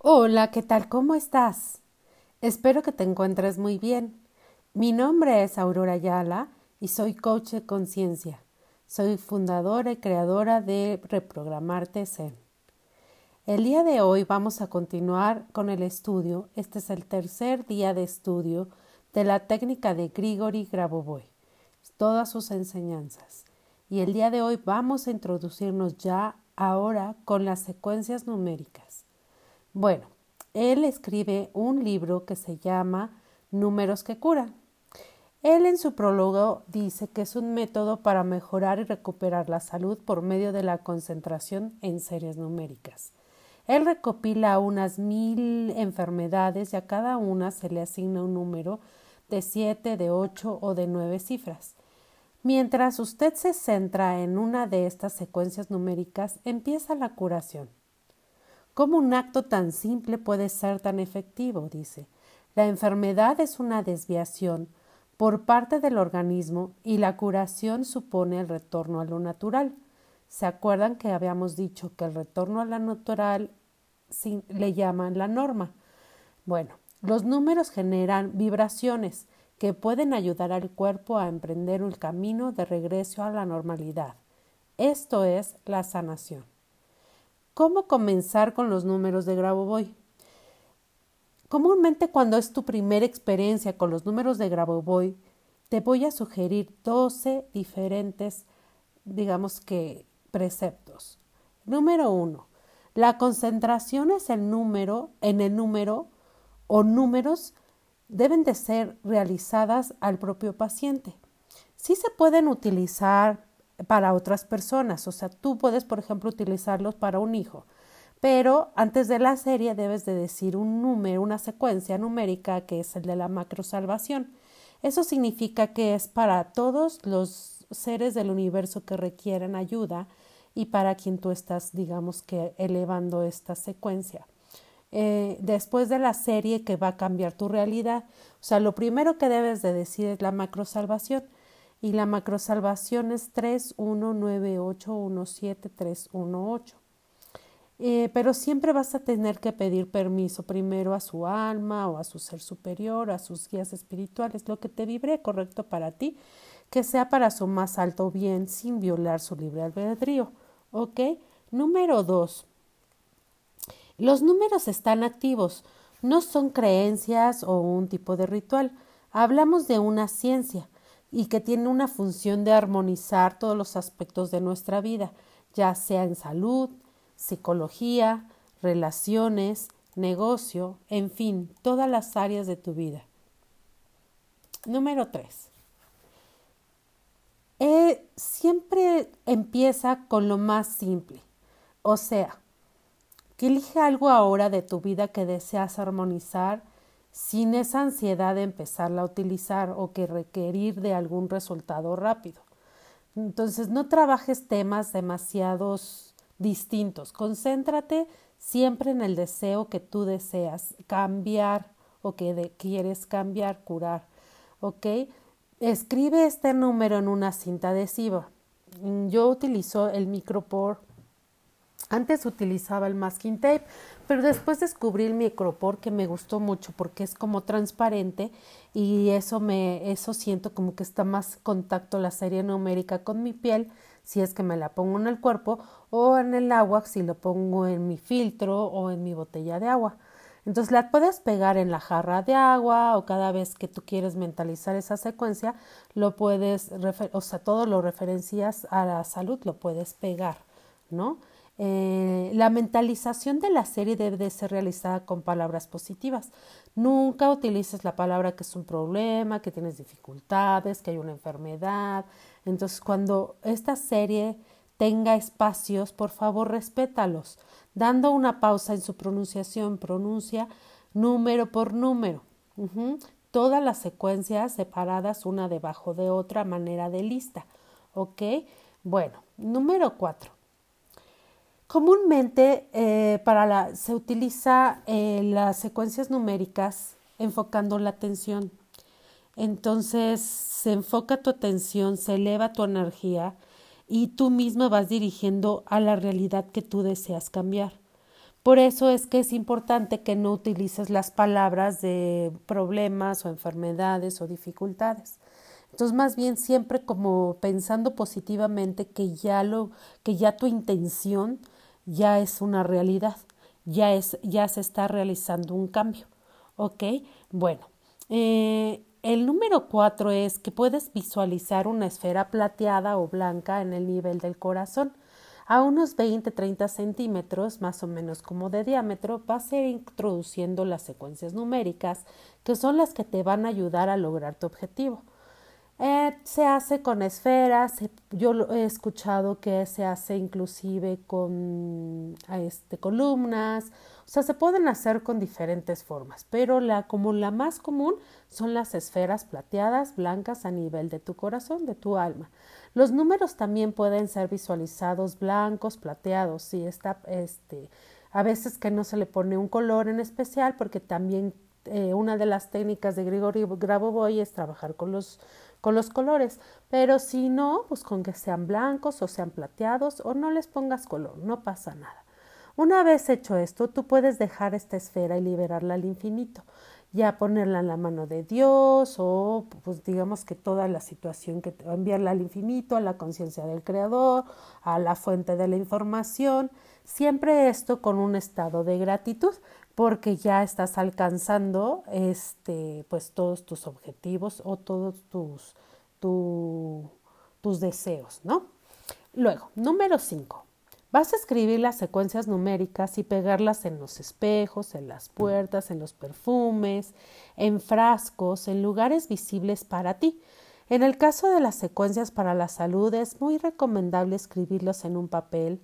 Hola, ¿qué tal? ¿Cómo estás? Espero que te encuentres muy bien. Mi nombre es Aurora Ayala y soy coach de conciencia. Soy fundadora y creadora de Reprogramarte Zen. El día de hoy vamos a continuar con el estudio. Este es el tercer día de estudio de la técnica de Grigori Grabovoi, todas sus enseñanzas. Y el día de hoy vamos a introducirnos ya ahora con las secuencias numéricas. Bueno, él escribe un libro que se llama Números que curan. Él en su prólogo dice que es un método para mejorar y recuperar la salud por medio de la concentración en series numéricas. Él recopila unas mil enfermedades y a cada una se le asigna un número de siete, de ocho o de nueve cifras. Mientras usted se centra en una de estas secuencias numéricas, empieza la curación. ¿Cómo un acto tan simple puede ser tan efectivo? dice. La enfermedad es una desviación por parte del organismo y la curación supone el retorno a lo natural. ¿Se acuerdan que habíamos dicho que el retorno a lo natural le llaman la norma? Bueno, los números generan vibraciones que pueden ayudar al cuerpo a emprender un camino de regreso a la normalidad. Esto es la sanación. ¿Cómo comenzar con los números de Grabovoi? Comúnmente cuando es tu primera experiencia con los números de Grabovoi, te voy a sugerir 12 diferentes, digamos que, preceptos. Número uno, la concentración es el número, en el número o números deben de ser realizadas al propio paciente. Sí se pueden utilizar para otras personas. O sea, tú puedes, por ejemplo, utilizarlos para un hijo. Pero antes de la serie debes de decir un número, una secuencia numérica que es el de la macrosalvación. Eso significa que es para todos los seres del universo que requieren ayuda y para quien tú estás, digamos que, elevando esta secuencia. Eh, después de la serie que va a cambiar tu realidad. O sea, lo primero que debes de decir es la macrosalvación y la macrosalvación es 319817318. Eh, pero siempre vas a tener que pedir permiso primero a su alma o a su ser superior, a sus guías espirituales, lo que te vibre correcto para ti, que sea para su más alto bien sin violar su libre albedrío. ¿Ok? Número dos. Los números están activos, no son creencias o un tipo de ritual. Hablamos de una ciencia y que tiene una función de armonizar todos los aspectos de nuestra vida, ya sea en salud, psicología, relaciones, negocio, en fin, todas las áreas de tu vida. Número 3. Eh, siempre empieza con lo más simple, o sea, que elige algo ahora de tu vida que deseas armonizar sin esa ansiedad de empezarla a utilizar o que requerir de algún resultado rápido. Entonces, no trabajes temas demasiados distintos. Concéntrate siempre en el deseo que tú deseas cambiar o que quieres cambiar, curar. ¿Ok? Escribe este número en una cinta adhesiva. Yo utilizo el micropor antes utilizaba el masking tape, pero después descubrí el micropor que me gustó mucho porque es como transparente y eso me eso siento como que está más contacto la serie numérica con mi piel si es que me la pongo en el cuerpo o en el agua si lo pongo en mi filtro o en mi botella de agua. Entonces la puedes pegar en la jarra de agua o cada vez que tú quieres mentalizar esa secuencia, lo puedes, o sea, todo lo referencias a la salud, lo puedes pegar, ¿no? Eh, la mentalización de la serie debe de ser realizada con palabras positivas. Nunca utilices la palabra que es un problema, que tienes dificultades, que hay una enfermedad. Entonces, cuando esta serie tenga espacios, por favor, respétalos. Dando una pausa en su pronunciación, pronuncia número por número. Todas las secuencias separadas una debajo de otra manera de lista. ¿Ok? Bueno, número cuatro. Comúnmente eh, para la, se utiliza eh, las secuencias numéricas enfocando la atención. Entonces se enfoca tu atención, se eleva tu energía y tú mismo vas dirigiendo a la realidad que tú deseas cambiar. Por eso es que es importante que no utilices las palabras de problemas o enfermedades o dificultades. Entonces, más bien siempre como pensando positivamente que ya lo, que ya tu intención ya es una realidad, ya es, ya se está realizando un cambio. ¿Ok? Bueno, eh, el número cuatro es que puedes visualizar una esfera plateada o blanca en el nivel del corazón. A unos 20-30 centímetros, más o menos como de diámetro, vas a ir introduciendo las secuencias numéricas, que son las que te van a ayudar a lograr tu objetivo. Eh, se hace con esferas, yo he escuchado que se hace inclusive con este, columnas, o sea, se pueden hacer con diferentes formas, pero la, como la más común son las esferas plateadas blancas a nivel de tu corazón, de tu alma. Los números también pueden ser visualizados blancos, plateados, si está, este, a veces que no se le pone un color en especial porque también eh, una de las técnicas de Grigori Grabovoi es trabajar con los con los colores, pero si no, pues con que sean blancos o sean plateados o no les pongas color, no pasa nada. Una vez hecho esto, tú puedes dejar esta esfera y liberarla al infinito, ya ponerla en la mano de Dios o pues digamos que toda la situación que te enviarla al infinito, a la conciencia del creador, a la fuente de la información, siempre esto con un estado de gratitud, porque ya estás alcanzando este, pues todos tus objetivos o todos tus, tus deseos, ¿no? Luego, número 5. Vas a escribir las secuencias numéricas y pegarlas en los espejos, en las puertas, en los perfumes, en frascos, en lugares visibles para ti. En el caso de las secuencias para la salud es muy recomendable escribirlos en un papel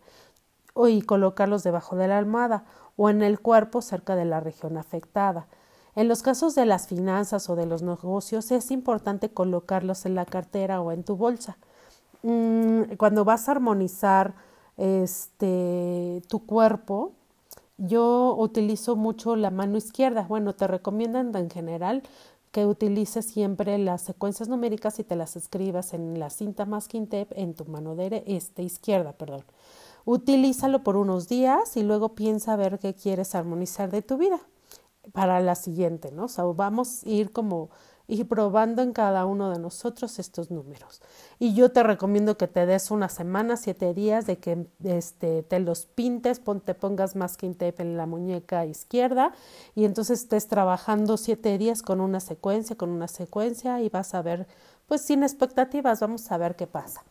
y colocarlos debajo de la almohada o en el cuerpo cerca de la región afectada. En los casos de las finanzas o de los negocios es importante colocarlos en la cartera o en tu bolsa. Mm, cuando vas a armonizar este, tu cuerpo, yo utilizo mucho la mano izquierda. Bueno, te recomiendan en general que utilices siempre las secuencias numéricas y te las escribas en la cinta masking tape en tu mano este, izquierda, perdón. Utilízalo por unos días y luego piensa ver qué quieres armonizar de tu vida para la siguiente, ¿no? O sea, vamos a ir como ir probando en cada uno de nosotros estos números. Y yo te recomiendo que te des una semana, siete días de que este, te los pintes, te pongas masking tape en la muñeca izquierda y entonces estés trabajando siete días con una secuencia, con una secuencia y vas a ver, pues sin expectativas, vamos a ver qué pasa.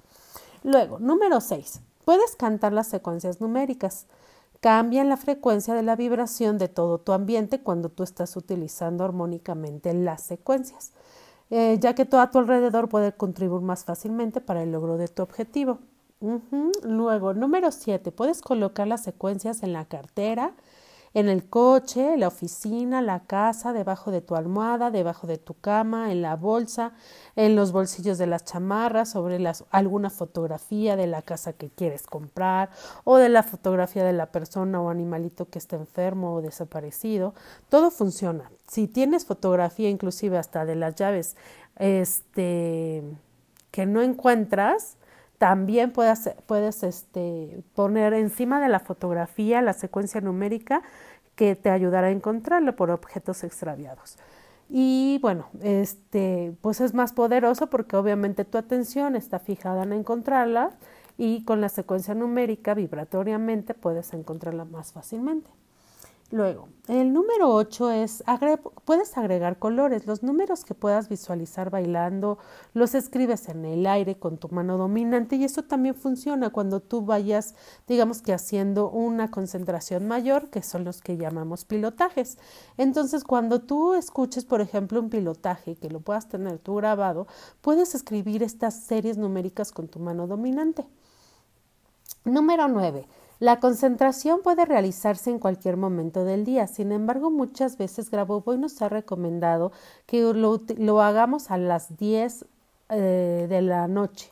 Luego, número seis, Puedes cantar las secuencias numéricas. Cambian la frecuencia de la vibración de todo tu ambiente cuando tú estás utilizando armónicamente las secuencias, eh, ya que todo a tu alrededor puede contribuir más fácilmente para el logro de tu objetivo. Luego, número 7, puedes colocar las secuencias en la cartera, en el coche, la oficina, la casa, debajo de tu almohada, debajo de tu cama, en la bolsa, en los bolsillos de las chamarras, sobre las, alguna fotografía de la casa que quieres comprar o de la fotografía de la persona o animalito que está enfermo o desaparecido. Todo funciona. Si tienes fotografía inclusive hasta de las llaves este, que no encuentras, también puedes, puedes este, poner encima de la fotografía la secuencia numérica que te ayudará a encontrarlo por objetos extraviados. Y bueno, este, pues es más poderoso porque obviamente tu atención está fijada en encontrarla y con la secuencia numérica vibratoriamente puedes encontrarla más fácilmente. Luego, el número 8 es, puedes agregar colores. Los números que puedas visualizar bailando, los escribes en el aire con tu mano dominante y eso también funciona cuando tú vayas, digamos que haciendo una concentración mayor, que son los que llamamos pilotajes. Entonces, cuando tú escuches, por ejemplo, un pilotaje que lo puedas tener tú grabado, puedes escribir estas series numéricas con tu mano dominante. Número 9 la concentración puede realizarse en cualquier momento del día, sin embargo muchas veces Grabovoi nos ha recomendado que lo, hagamos a las 10 eh, de la noche,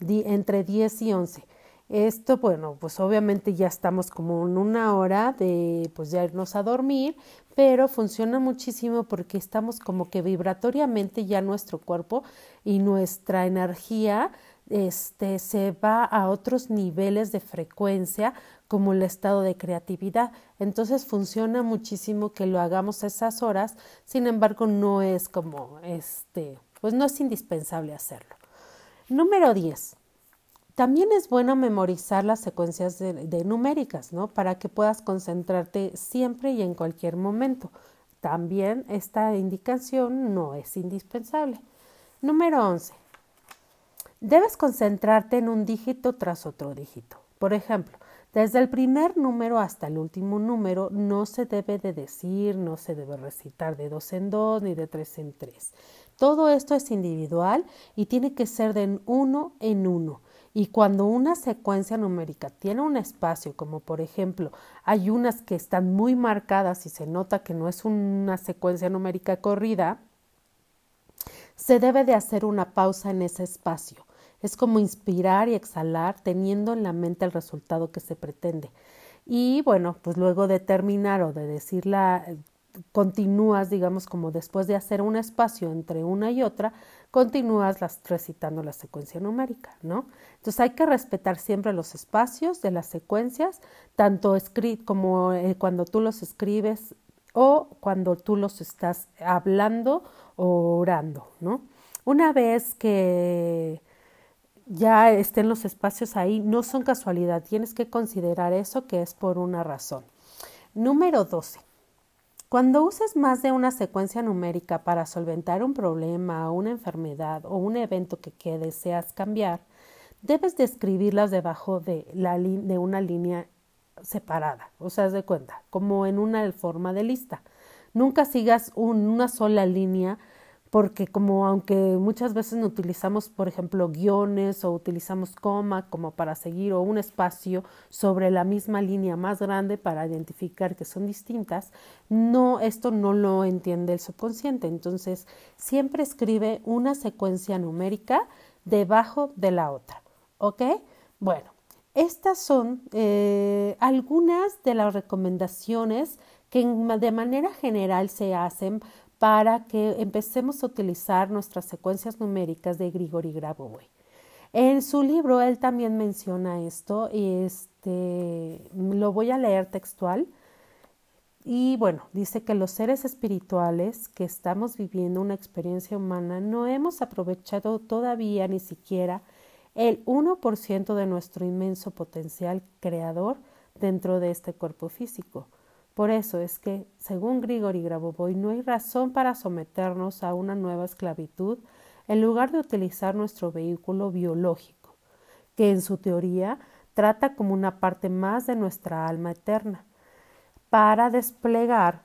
entre 10 y 11. Esto, bueno, pues obviamente ya estamos como en una hora de pues ya irnos a dormir, pero funciona muchísimo porque estamos como que vibratoriamente ya nuestro cuerpo y nuestra energía este, se va a otros niveles de frecuencia como el estado de creatividad. Entonces funciona muchísimo que lo hagamos esas horas, sin embargo no es como este, pues no es indispensable hacerlo. Número 10. También es bueno memorizar las secuencias de, numéricas, ¿no? Para que puedas concentrarte siempre y en cualquier momento. También esta indicación no es indispensable. Número 11. Debes concentrarte en un dígito tras otro dígito. Por ejemplo, desde el primer número hasta el último número no se debe de decir, no se debe recitar de dos en dos ni de tres en tres. Todo esto es individual y tiene que ser de uno en uno. Y cuando una secuencia numérica tiene un espacio, como por ejemplo hay unas que están muy marcadas y se nota que no es una secuencia numérica corrida, se debe de hacer una pausa en ese espacio. Es como inspirar y exhalar teniendo en la mente el resultado que se pretende. Y bueno, pues luego de terminar o de decirla, continúas, digamos, como después de hacer un espacio entre una y otra, continúas las, recitando la secuencia numérica, ¿no? Entonces hay que respetar siempre los espacios de las secuencias, tanto como eh, cuando tú los escribes o cuando tú los estás hablando o orando, ¿no? Una vez que ya estén los espacios ahí, no son casualidad, tienes que considerar eso que es por una razón. Número 12. Cuando uses más de una secuencia numérica para solventar un problema, una enfermedad o un evento que, deseas cambiar, debes describirlas debajo de, la de una línea separada, o sea, de cuenta, como en una forma de lista. Nunca sigas una sola línea porque como aunque muchas veces no utilizamos, por ejemplo, guiones o utilizamos coma como para seguir o un espacio sobre la misma línea más grande para identificar que son distintas, no esto no lo entiende el subconsciente. Entonces, siempre escribe una secuencia numérica debajo de la otra. ¿Ok? Bueno, estas son eh, algunas de las recomendaciones que de manera general se hacen para que empecemos a utilizar nuestras secuencias numéricas de Grigori Grabovoi. En su libro él también menciona esto y este lo voy a leer textual. Y bueno, dice que los seres espirituales que estamos viviendo una experiencia humana no hemos aprovechado todavía ni siquiera el 1% de nuestro inmenso potencial creador dentro de este cuerpo físico. Por eso es que, según Grigori Grabovoi, no hay razón para someternos a una nueva esclavitud en lugar de utilizar nuestro vehículo biológico, que en su teoría trata como una parte más de nuestra alma eterna, para desplegar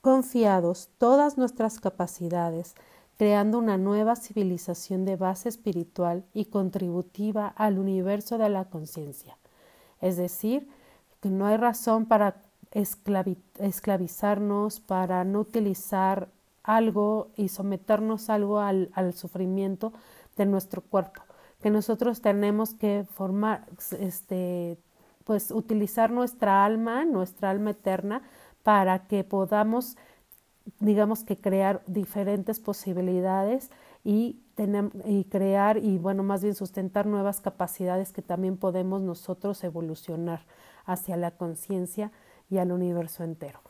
confiados todas nuestras capacidades, creando una nueva civilización de base espiritual y contributiva al universo de la conciencia. Es decir, que no hay razón para esclavizarnos, para no utilizar algo y someternos algo al, al, sufrimiento de nuestro cuerpo, que nosotros tenemos que formar, este, pues utilizar nuestra alma, nuestra alma eterna, para que podamos, digamos que crear diferentes posibilidades y, tener, y crear y bueno, más bien sustentar nuevas capacidades que también podemos nosotros evolucionar hacia la conciencia y al universo entero.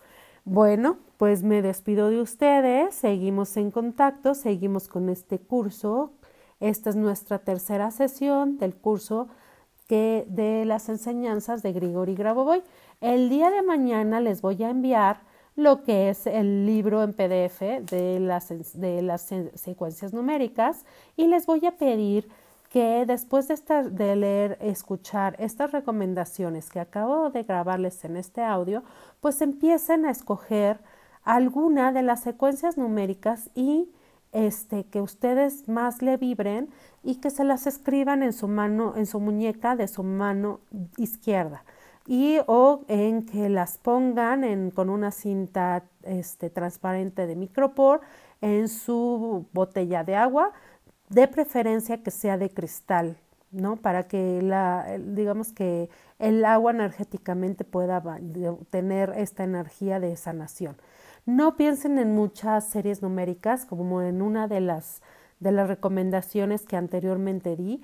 Bueno, pues me despido de ustedes, seguimos en contacto, seguimos con este curso. Esta es nuestra tercera sesión del curso que de las enseñanzas de Grigori Grabovoi. El día de mañana les voy a enviar lo que es el libro en PDF de las, de las secuencias numéricas y les voy a pedir que después de, leer, escuchar estas recomendaciones que acabo de grabarles en este audio, pues empiecen a escoger alguna de las secuencias numéricas y este, que ustedes más le vibren y que se las escriban en su mano, en su muñeca de su mano izquierda. Y o en que las pongan en, con una cinta este, transparente de micropor en su botella de agua de preferencia que sea de cristal, ¿no? Para que la, digamos que el agua energéticamente pueda tener esta energía de sanación. No piensen en muchas series numéricas, como en una de las, de las recomendaciones que anteriormente di.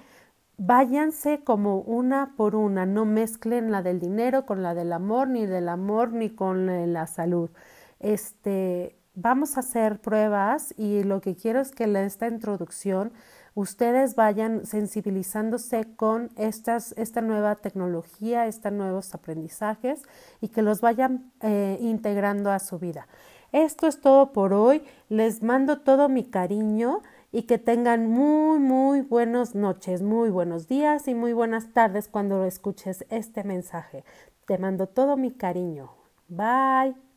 váyanse como una por una, no mezclen la del dinero con la del amor, ni del amor ni con la salud. Este, vamos a hacer pruebas y lo que quiero es que en esta introducción ustedes vayan sensibilizándose con esta nueva tecnología, estos nuevos aprendizajes y que los vayan eh, integrando a su vida. Esto es todo por hoy. Les mando todo mi cariño y que tengan muy, muy buenas noches, muy buenos días y muy buenas tardes cuando escuches este mensaje. Te mando todo mi cariño. Bye.